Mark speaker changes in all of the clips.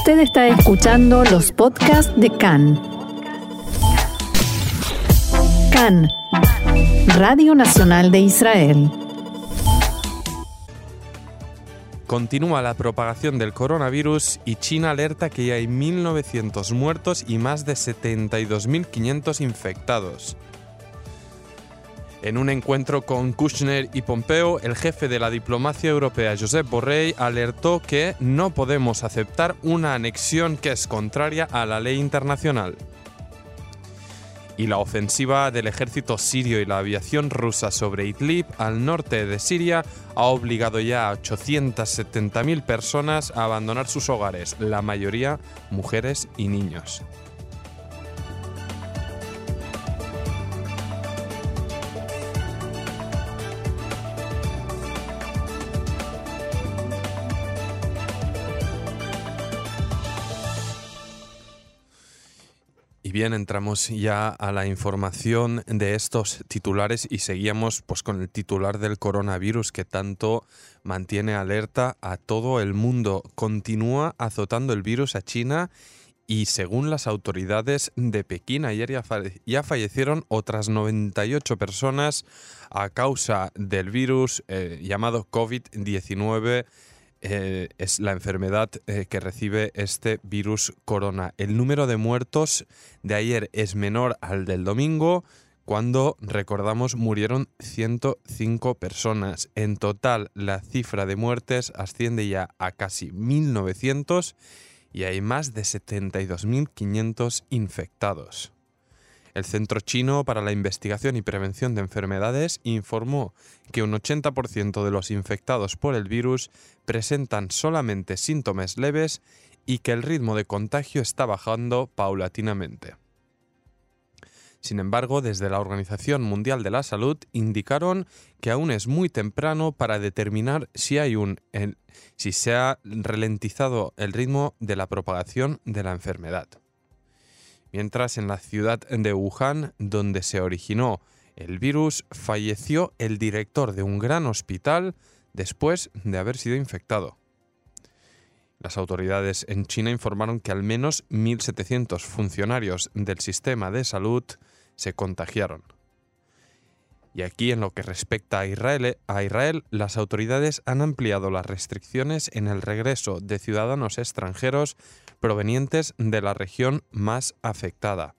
Speaker 1: Usted está escuchando los podcasts de CAN. CAN, Radio Nacional de Israel.
Speaker 2: Continúa la propagación del coronavirus y China alerta que hay 1.900 muertos y más de 72.500 infectados. En un encuentro con Kushner y Pompeo, el jefe de la diplomacia europea, Josep Borrell, alertó que no podemos aceptar una anexión que es contraria a la ley internacional. Y la ofensiva del ejército sirio y la aviación rusa sobre Idlib, al norte de Siria, ha obligado ya a 870.000 personas a abandonar sus hogares, la mayoría mujeres y niños. Y bien, entramos ya a la información de estos titulares y seguíamos pues con el titular del coronavirus que tanto mantiene alerta a todo el mundo. Continúa azotando el virus a China y según las autoridades de Pekín, ayer ya, fallecieron otras 98 personas a causa del virus eh, llamado COVID-19 eh, es la enfermedad eh, que recibe este virus corona. El número de muertos de ayer es menor al del domingo, cuando, recordamos, murieron 105 personas. En total, la cifra de muertes asciende ya a casi 1.900 y hay más de 72.500 infectados. El Centro Chino para la Investigación y Prevención de Enfermedades informó que un 80% de los infectados por el virus presentan solamente síntomas leves y que el ritmo de contagio está bajando paulatinamente. Sin embargo, desde la Organización Mundial de la Salud indicaron que aún es muy temprano para determinar si si se ha ralentizado el ritmo de la propagación de la enfermedad mientras en la ciudad de Wuhan, donde se originó el virus, falleció el director de un gran hospital después de haber sido infectado. Las autoridades en China informaron que al menos 1.700 funcionarios del sistema de salud se contagiaron. Y aquí, en lo que respecta a Israel, a Israel, las autoridades han ampliado las restricciones en el regreso de ciudadanos extranjeros provenientes de la región más afectada.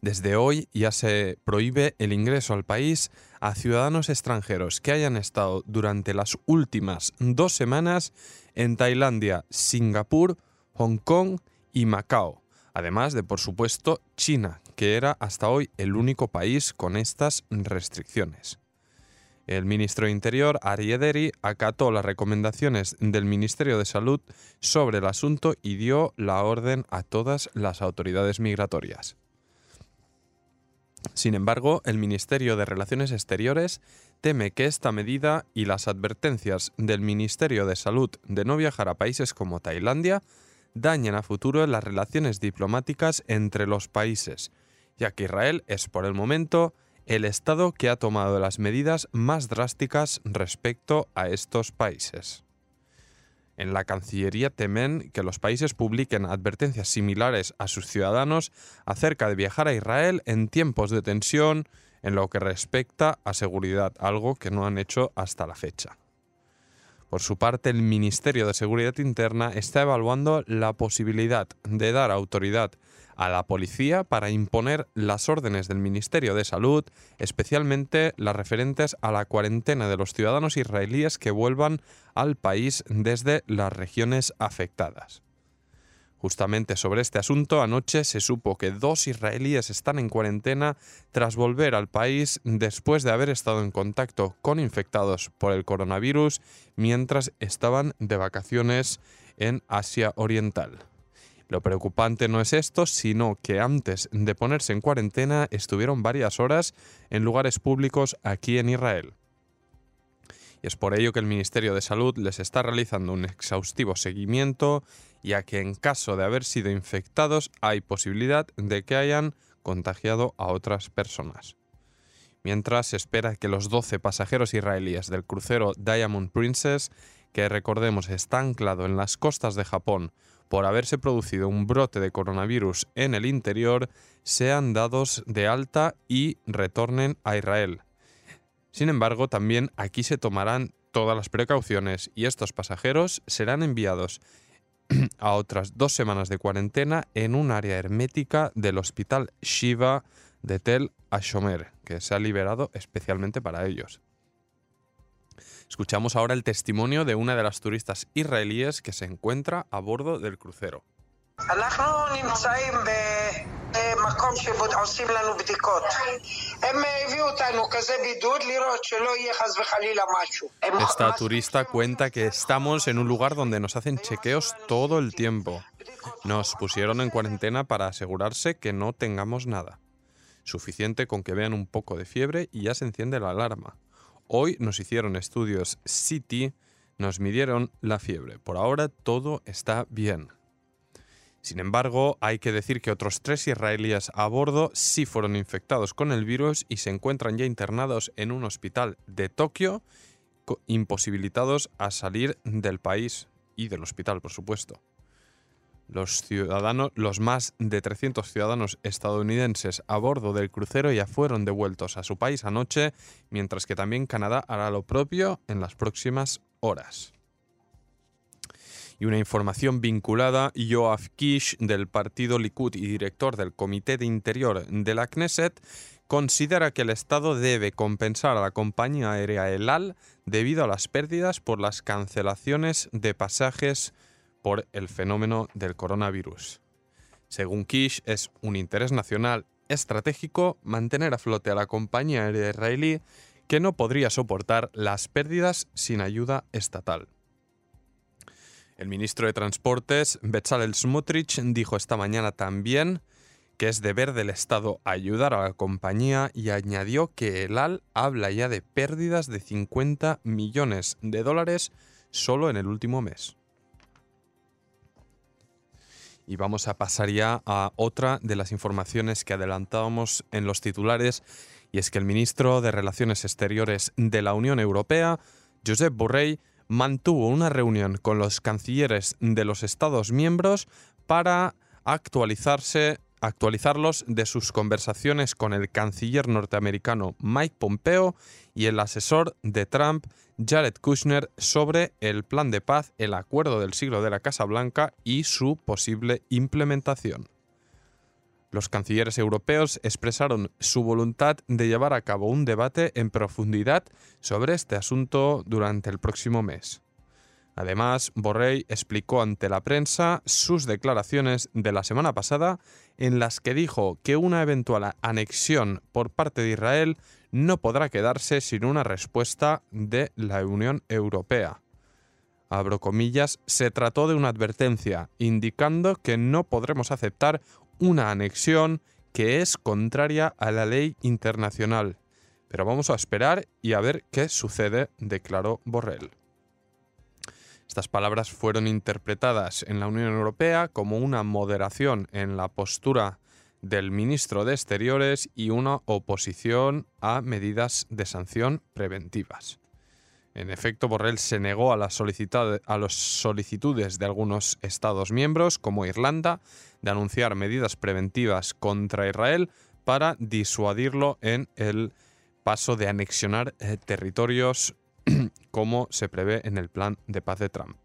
Speaker 2: Desde hoy ya se prohíbe el ingreso al país a ciudadanos extranjeros que hayan estado durante las últimas dos semanas en Tailandia, Singapur, Hong Kong y Macao, además de, por supuesto, China, que era hasta hoy el único país con estas restricciones. El ministro de Interior, Ari Ederi, acató las recomendaciones del Ministerio de Salud sobre el asunto y dio la orden a todas las autoridades migratorias. Sin embargo, el Ministerio de Relaciones Exteriores teme que esta medida y las advertencias del Ministerio de Salud de no viajar a países como Tailandia dañen a futuro las relaciones diplomáticas entre los países, ya que Israel es por el momento el Estado que ha tomado las medidas más drásticas respecto a estos países. En la Cancillería temen que los países publiquen advertencias similares a sus ciudadanos acerca de viajar a Israel en tiempos de tensión en lo que respecta a seguridad, algo que no han hecho hasta la fecha. Por su parte, el Ministerio de Seguridad Interna está evaluando la posibilidad de dar autoridad a la policía para imponer las órdenes del Ministerio de Salud, especialmente las referentes a la cuarentena de los ciudadanos israelíes que vuelvan al país desde las regiones afectadas. Justamente sobre este asunto, anoche se supo que dos israelíes están en cuarentena tras volver al país después de haber estado en contacto con infectados por el coronavirus mientras estaban de vacaciones en Asia Oriental. Lo preocupante no es esto, sino que antes de ponerse en cuarentena estuvieron varias horas en lugares públicos aquí en Israel. Y es por ello que el Ministerio de Salud les está realizando un exhaustivo seguimiento, ya que en caso de haber sido infectados hay posibilidad de que hayan contagiado a otras personas. Mientras se espera que los 12 pasajeros israelíes del crucero Diamond Princess que recordemos está anclado en las costas de Japón por haberse producido un brote de coronavirus en el interior, sean dados de alta y retornen a Israel. Sin embargo, también aquí se tomarán todas las precauciones y estos pasajeros serán enviados a otras dos semanas de cuarentena en un área hermética del hospital Shiva de Tel Ashomer, que se ha liberado especialmente para ellos. Escuchamos ahora el testimonio de una de las turistas israelíes que se encuentra a bordo del crucero. Esta turista cuenta que estamos en un lugar donde nos hacen chequeos todo el tiempo. Nos pusieron en cuarentena para asegurarse que no tengamos nada. Suficiente con que vean un poco de fiebre y ya se enciende la alarma. Hoy nos hicieron estudios City, nos midieron la fiebre. Por ahora todo está bien. Sin embargo, hay que decir que otros tres israelíes a bordo sí fueron infectados con el virus y se encuentran ya internados en un hospital de Tokio, imposibilitados a salir del país y del hospital, por supuesto. Los ciudadanos, los más de 300 ciudadanos estadounidenses a bordo del crucero ya fueron devueltos a su país anoche, mientras que también Canadá hará lo propio en las próximas horas. Y una información vinculada, Yoav Kish, del partido Likud y director del Comité de Interior de la Knesset, considera que el Estado debe compensar a la compañía aérea El Al debido a las pérdidas por las cancelaciones de pasajes por el fenómeno del coronavirus. Según Kish, es un interés nacional estratégico mantener a flote a la compañía aérea israelí que no podría soportar las pérdidas sin ayuda estatal. El ministro de Transportes, Bezalel Smotrich, dijo esta mañana también que es deber del Estado ayudar a la compañía y añadió que el AL habla ya de pérdidas de 50 millones de dólares solo en el último mes. Y vamos a pasar ya a otra de las informaciones que adelantábamos en los titulares, y es que el ministro de Relaciones Exteriores de la Unión Europea, Josep Borrell, mantuvo una reunión con los cancilleres de los Estados miembros para actualizarse actualizarlos de sus conversaciones con el canciller norteamericano Mike Pompeo y el asesor de Trump Jared Kushner sobre el plan de paz, el acuerdo del siglo de la Casa Blanca y su posible implementación. Los cancilleres europeos expresaron su voluntad de llevar a cabo un debate en profundidad sobre este asunto durante el próximo mes. Además, Borrell explicó ante la prensa sus declaraciones de la semana pasada en las que dijo que una eventual anexión por parte de Israel no podrá quedarse sin una respuesta de la Unión Europea. Abro comillas, se trató de una advertencia, indicando que no podremos aceptar una anexión que es contraria a la ley internacional. Pero vamos a esperar y a ver qué sucede, declaró Borrell. Estas palabras fueron interpretadas en la Unión Europea como una moderación en la postura del ministro de Exteriores y una oposición a medidas de sanción preventivas. En efecto, Borrell se negó a las, solicitudes de algunos Estados miembros, como Irlanda, de anunciar medidas preventivas contra Israel para disuadirlo en el paso de anexionar eh, territorios como se prevé en el plan de paz de Trump.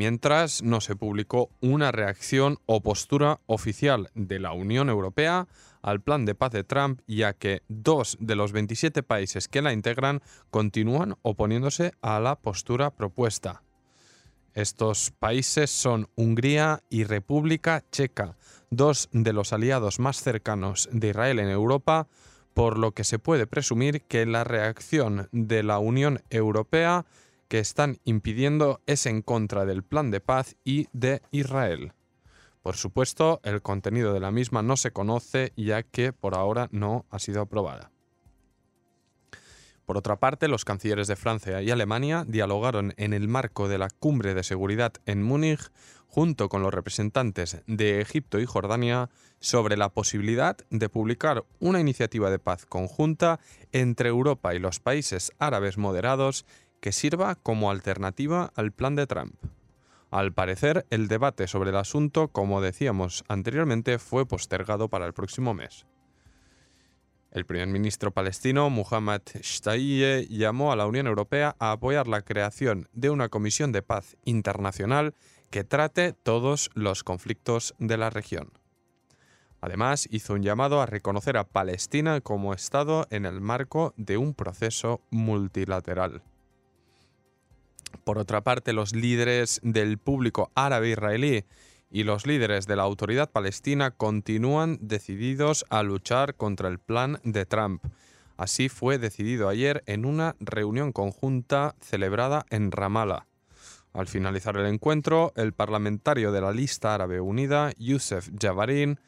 Speaker 2: Mientras no se publicó una reacción o postura oficial de la Unión Europea al plan de paz de Trump, ya que dos de los 27 países que la integran continúan oponiéndose a la postura propuesta. Estos países son Hungría y República Checa, dos de los aliados más cercanos de Israel en Europa, por lo que se puede presumir que la reacción de la Unión Europea que están impidiendo es en contra del plan de paz y de Israel. Por supuesto, el contenido de la misma no se conoce ya que por ahora no ha sido aprobada. Por otra parte, los cancilleres de Francia y Alemania dialogaron en el marco de la cumbre de seguridad en Múnich junto con los representantes de Egipto y Jordania, sobre la posibilidad de publicar una iniciativa de paz conjunta entre Europa y los países árabes moderados que sirva como alternativa al plan de Trump. Al parecer, el debate sobre el asunto, como decíamos anteriormente, fue postergado para el próximo mes. El primer ministro palestino, Muhammad Shtayyeh, llamó a la Unión Europea a apoyar la creación de una comisión de paz internacional que trate todos los conflictos de la región. Además, hizo un llamado a reconocer a Palestina como Estado en el marco de un proceso multilateral. Por otra parte, los líderes del público árabe israelí y los líderes de la autoridad palestina continúan decididos a luchar contra el plan de Trump. Así fue decidido ayer en una reunión conjunta celebrada en Ramallah. Al finalizar el encuentro, el parlamentario de la lista árabe unida, Youssef Javarin,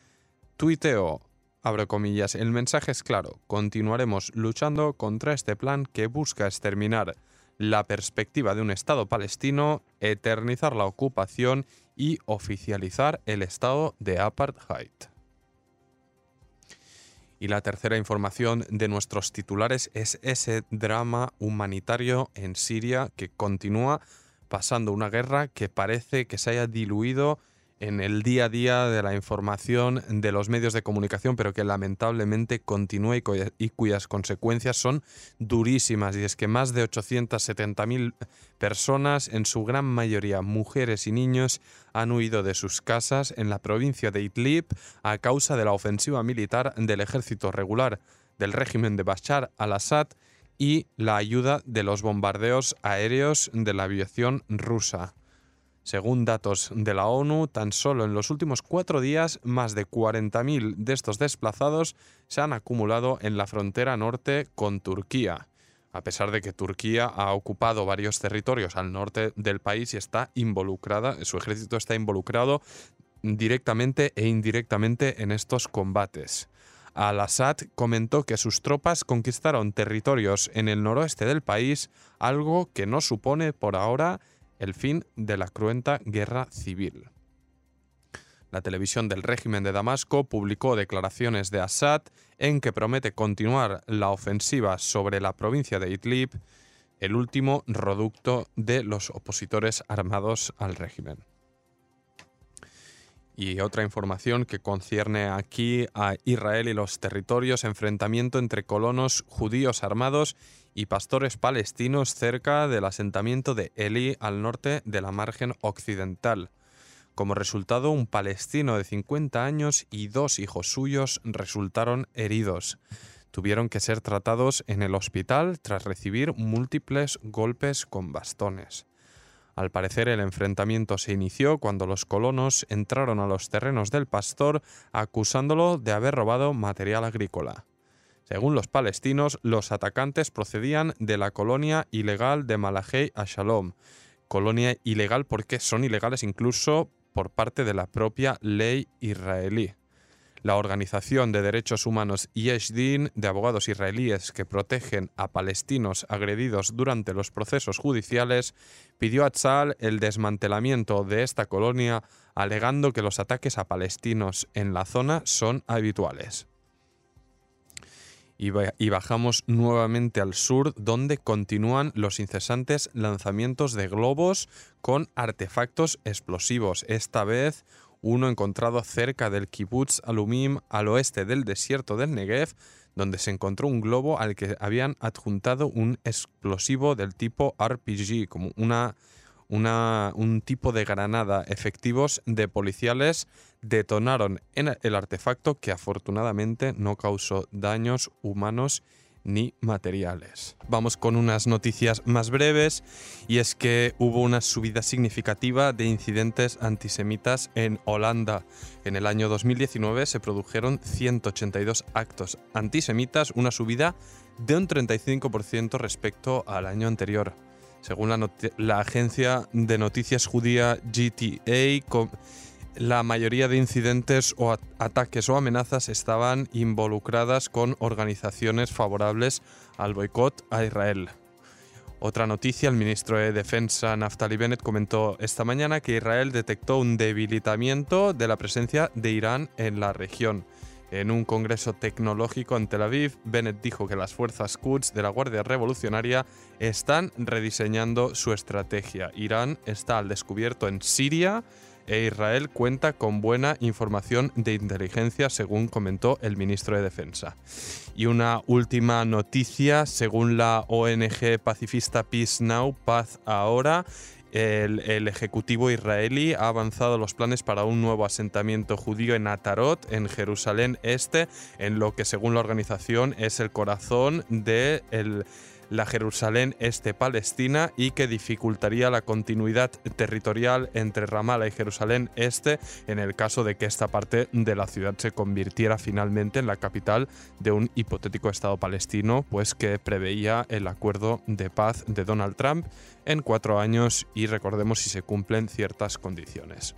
Speaker 2: tuiteó, abro comillas, el mensaje es claro, continuaremos luchando contra este plan que busca exterminar la perspectiva de un Estado palestino, eternizar la ocupación y oficializar el estado de apartheid. Y la tercera información de nuestros titulares es ese drama humanitario en Siria que continúa pasando una guerra que parece que se haya diluido en el día a día de la información de los medios de comunicación, pero que lamentablemente continúa y, cuyas consecuencias son durísimas. Y es que más de 870.000 personas, en su gran mayoría mujeres y niños, han huido de sus casas en la provincia de Idlib a causa de la ofensiva militar del ejército regular del régimen de Bashar al-Assad y la ayuda de los bombardeos aéreos de la aviación rusa. Según datos de la ONU, tan solo en los últimos cuatro días, más de 40.000 de estos desplazados se han acumulado en la frontera norte con Turquía, a pesar de que Turquía ha ocupado varios territorios al norte del país y está involucrada, su ejército está involucrado directamente e indirectamente en estos combates. Al-Assad comentó que sus tropas conquistaron territorios en el noroeste del país, algo que no supone por ahora el fin de la cruenta guerra civil. La televisión del régimen de Damasco publicó declaraciones de Assad en que promete continuar la ofensiva sobre la provincia de Idlib, el último reducto de los opositores armados al régimen. Y otra información que concierne aquí a Israel y los territorios, enfrentamiento entre colonos judíos armados y pastores palestinos cerca del asentamiento de Eli al norte de la margen occidental. Como resultado, un palestino de 50 años y dos hijos suyos resultaron heridos. Tuvieron que ser tratados en el hospital tras recibir múltiples golpes con bastones. Al parecer el enfrentamiento se inició cuando los colonos entraron a los terrenos del pastor acusándolo de haber robado material agrícola. Según los palestinos, los atacantes procedían de la colonia ilegal de Malahei a Shalom. Colonia ilegal porque son ilegales incluso por parte de la propia ley israelí. La Organización de Derechos Humanos Yesh de abogados israelíes que protegen a palestinos agredidos durante los procesos judiciales, pidió a Tzal el desmantelamiento de esta colonia, alegando que los ataques a palestinos en la zona son habituales. Y bajamos nuevamente al sur, donde continúan los incesantes lanzamientos de globos con artefactos explosivos. Esta vez uno encontrado cerca del kibbutz Alumim al oeste del desierto del Negev, donde se encontró un globo al que habían adjuntado un explosivo del tipo RPG, como una, un tipo de granada. Efectivos de policiales detonaron en el artefacto que afortunadamente no causó daños humanos ni materiales. Vamos con unas noticias más breves y es que hubo una subida significativa de incidentes antisemitas en Holanda. En el año 2019 se produjeron 182 actos antisemitas, una subida de un 35% respecto al año anterior. Según la, la agencia de noticias judía GTA, la mayoría de incidentes o ataques o amenazas estaban involucradas con organizaciones favorables al boicot a Israel. Otra noticia, el ministro de Defensa Naftali Bennett comentó esta mañana que Israel detectó un debilitamiento de la presencia de Irán en la región. En un congreso tecnológico en Tel Aviv, Bennett dijo que las fuerzas Quds de la Guardia Revolucionaria están rediseñando su estrategia. Irán está al descubierto en Siria e Israel cuenta con buena información de inteligencia, según comentó el ministro de Defensa. Y una última noticia, según la ONG pacifista Peace Now, Paz Ahora, el, Ejecutivo israelí ha avanzado los planes para un nuevo asentamiento judío en Atarot, en Jerusalén Este, en lo que según la organización es el corazón de el la Jerusalén este Palestina y que dificultaría la continuidad territorial entre Ramallah y Jerusalén este en el caso de que esta parte de la ciudad se convirtiera finalmente en la capital de un hipotético Estado palestino, pues que preveía el acuerdo de paz de Donald Trump en cuatro años y recordemos si se cumplen ciertas condiciones.